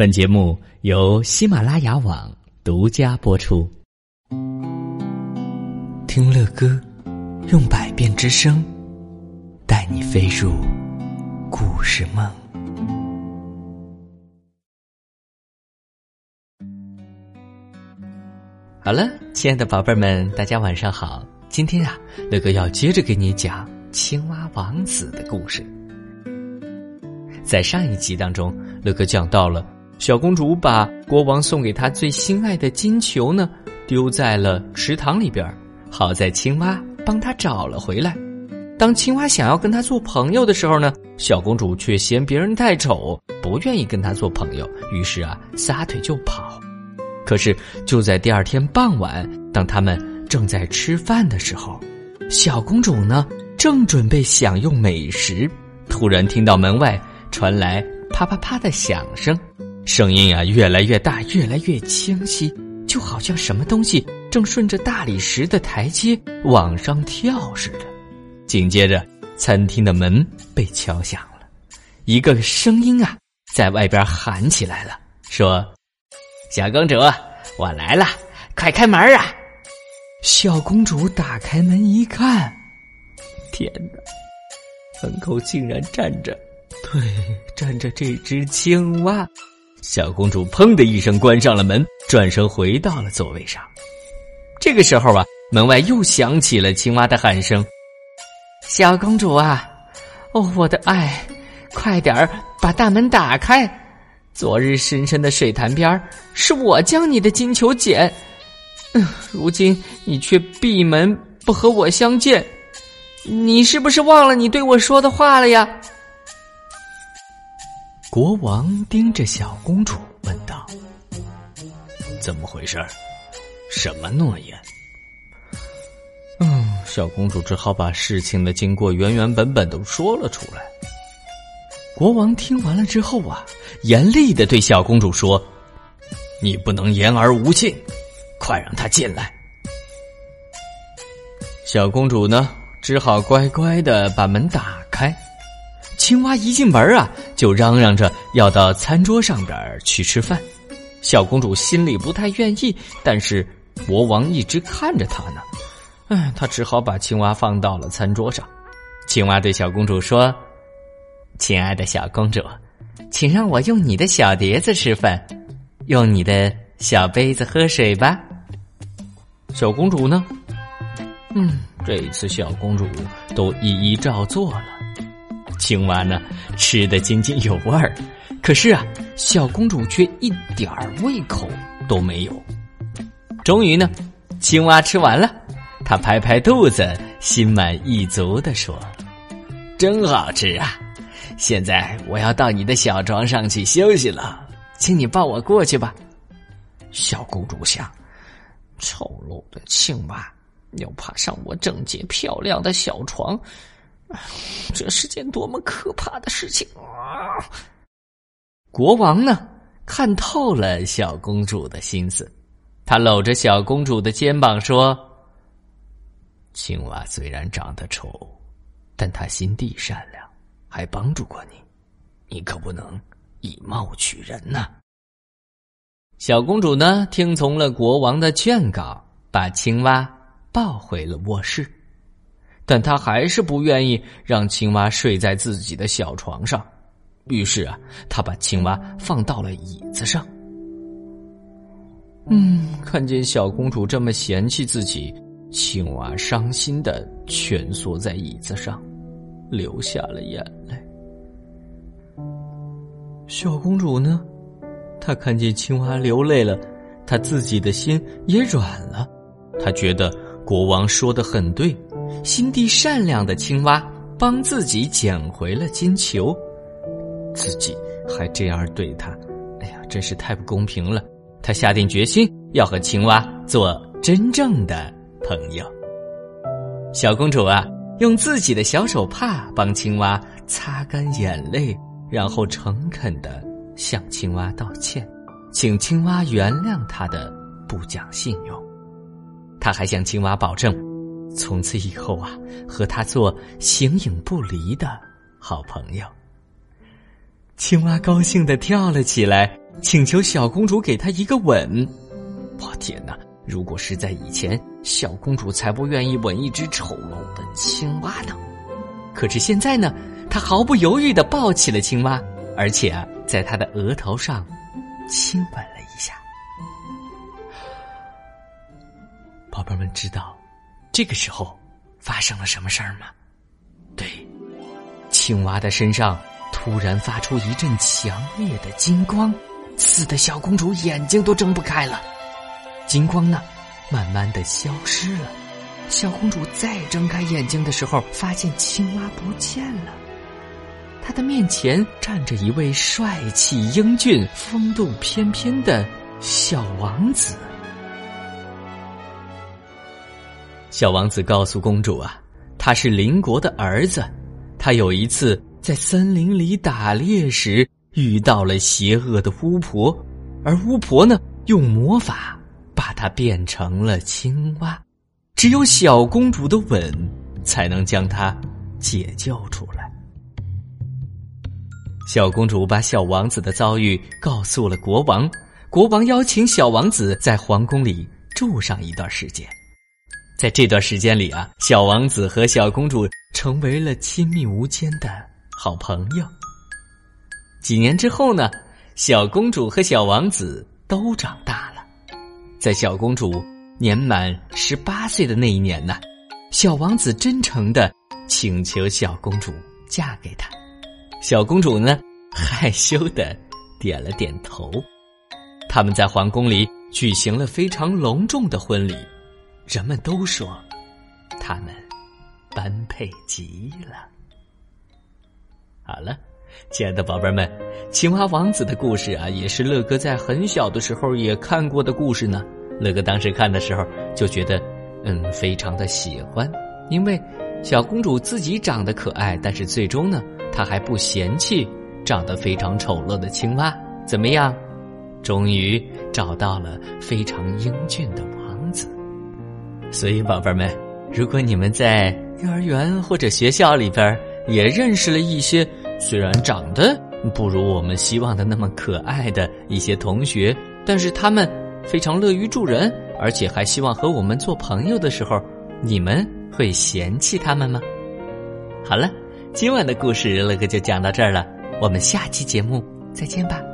本节目由喜马拉雅网独家播出。听乐歌，用百变之声，带你飞入故事梦。好了，亲爱的宝贝们，大家晚上好。今天啊，乐哥要接着给你讲青蛙王子的故事。在上一集当中，乐哥讲到了小公主把国王送给她最心爱的金球呢丢在了池塘里边好在青蛙帮她找了回来。当青蛙想要跟她做朋友的时候呢，小公主却嫌别人太丑，不愿意跟她做朋友，于是啊撒腿就跑。可是就在第二天傍晚，当他们正在吃饭的时候，小公主呢正准备享用美食，突然听到门外。传来啪啪啪的响声，声音啊越来越大，越来越清晰，就好像什么东西正顺着大理石的台阶往上跳似的。紧接着，餐厅的门被敲响了，一个声音啊在外边喊起来了，说：“小公主，我来了，快开门啊！”小公主打开门一看，天哪，门口竟然站着。对，站着这只青蛙，小公主砰的一声关上了门，转身回到了座位上。这个时候啊，门外又响起了青蛙的喊声：“小公主啊，哦，我的爱，快点儿把大门打开！昨日深深的水潭边是我将你的金球捡，嗯，如今你却闭门不和我相见，你是不是忘了你对我说的话了呀？”国王盯着小公主问道：“怎么回事？什么诺言？”嗯，小公主只好把事情的经过原原本本都说了出来。国王听完了之后啊，严厉的对小公主说：“你不能言而无信，快让她进来。”小公主呢，只好乖乖的把门打开。青蛙一进门啊，就嚷嚷着要到餐桌上边去吃饭。小公主心里不太愿意，但是国王一直看着她呢，哎，她只好把青蛙放到了餐桌上。青蛙对小公主说：“亲爱的小公主，请让我用你的小碟子吃饭，用你的小杯子喝水吧。”小公主呢？嗯，这一次小公主都一一照做了。青蛙呢，吃得津津有味儿，可是啊，小公主却一点儿胃口都没有。终于呢，青蛙吃完了，它拍拍肚子，心满意足的说：“真好吃啊！现在我要到你的小床上去休息了，请你抱我过去吧。”小公主想：丑陋的青蛙要爬上我整洁漂亮的小床。这是件多么可怕的事情啊！国王呢，看透了小公主的心思，他搂着小公主的肩膀说：“青蛙虽然长得丑，但他心地善良，还帮助过你，你可不能以貌取人呐。”小公主呢，听从了国王的劝告，把青蛙抱回了卧室。但他还是不愿意让青蛙睡在自己的小床上，于是啊，他把青蛙放到了椅子上。嗯，看见小公主这么嫌弃自己，青蛙伤心的蜷缩在椅子上，流下了眼泪。小公主呢，她看见青蛙流泪了，她自己的心也软了，她觉得国王说的很对。心地善良的青蛙帮自己捡回了金球，自己还这样对他，哎呀，真是太不公平了。他下定决心要和青蛙做真正的朋友。小公主啊，用自己的小手帕帮青蛙擦干眼泪，然后诚恳的向青蛙道歉，请青蛙原谅他的不讲信用。他还向青蛙保证。从此以后啊，和他做形影不离的好朋友。青蛙高兴的跳了起来，请求小公主给他一个吻。我天哪！如果是在以前，小公主才不愿意吻一只丑陋的青蛙呢。可是现在呢，她毫不犹豫的抱起了青蛙，而且啊，在她的额头上亲吻了一下。宝贝们知道，这个时候发生了什么事儿吗？对，青蛙的身上突然发出一阵强烈的金光，刺得小公主眼睛都睁不开了。金光呢，慢慢的消失了。小公主再睁开眼睛的时候，发现青蛙不见了。她的面前站着一位帅气英俊、风度翩翩的小王子。小王子告诉公主啊，他是邻国的儿子。他有一次在森林里打猎时遇到了邪恶的巫婆，而巫婆呢，用魔法。把他变成了青蛙，只有小公主的吻才能将他解救出来。小公主把小王子的遭遇告诉了国王，国王邀请小王子在皇宫里住上一段时间。在这段时间里啊，小王子和小公主成为了亲密无间的好朋友。几年之后呢，小公主和小王子都长大了。在小公主年满十八岁的那一年呢，小王子真诚的请求小公主嫁给他，小公主呢害羞的点了点头。他们在皇宫里举行了非常隆重的婚礼，人们都说他们般配极了。好了，亲爱的宝贝们，青蛙王子的故事啊，也是乐哥在很小的时候也看过的故事呢。乐哥当时看的时候就觉得，嗯，非常的喜欢，因为小公主自己长得可爱，但是最终呢，她还不嫌弃长得非常丑陋的青蛙。怎么样？终于找到了非常英俊的。所以，宝贝们，如果你们在幼儿园或者学校里边也认识了一些虽然长得不如我们希望的那么可爱的一些同学，但是他们。非常乐于助人，而且还希望和我们做朋友的时候，你们会嫌弃他们吗？好了，今晚的故事乐哥就讲到这儿了，我们下期节目再见吧。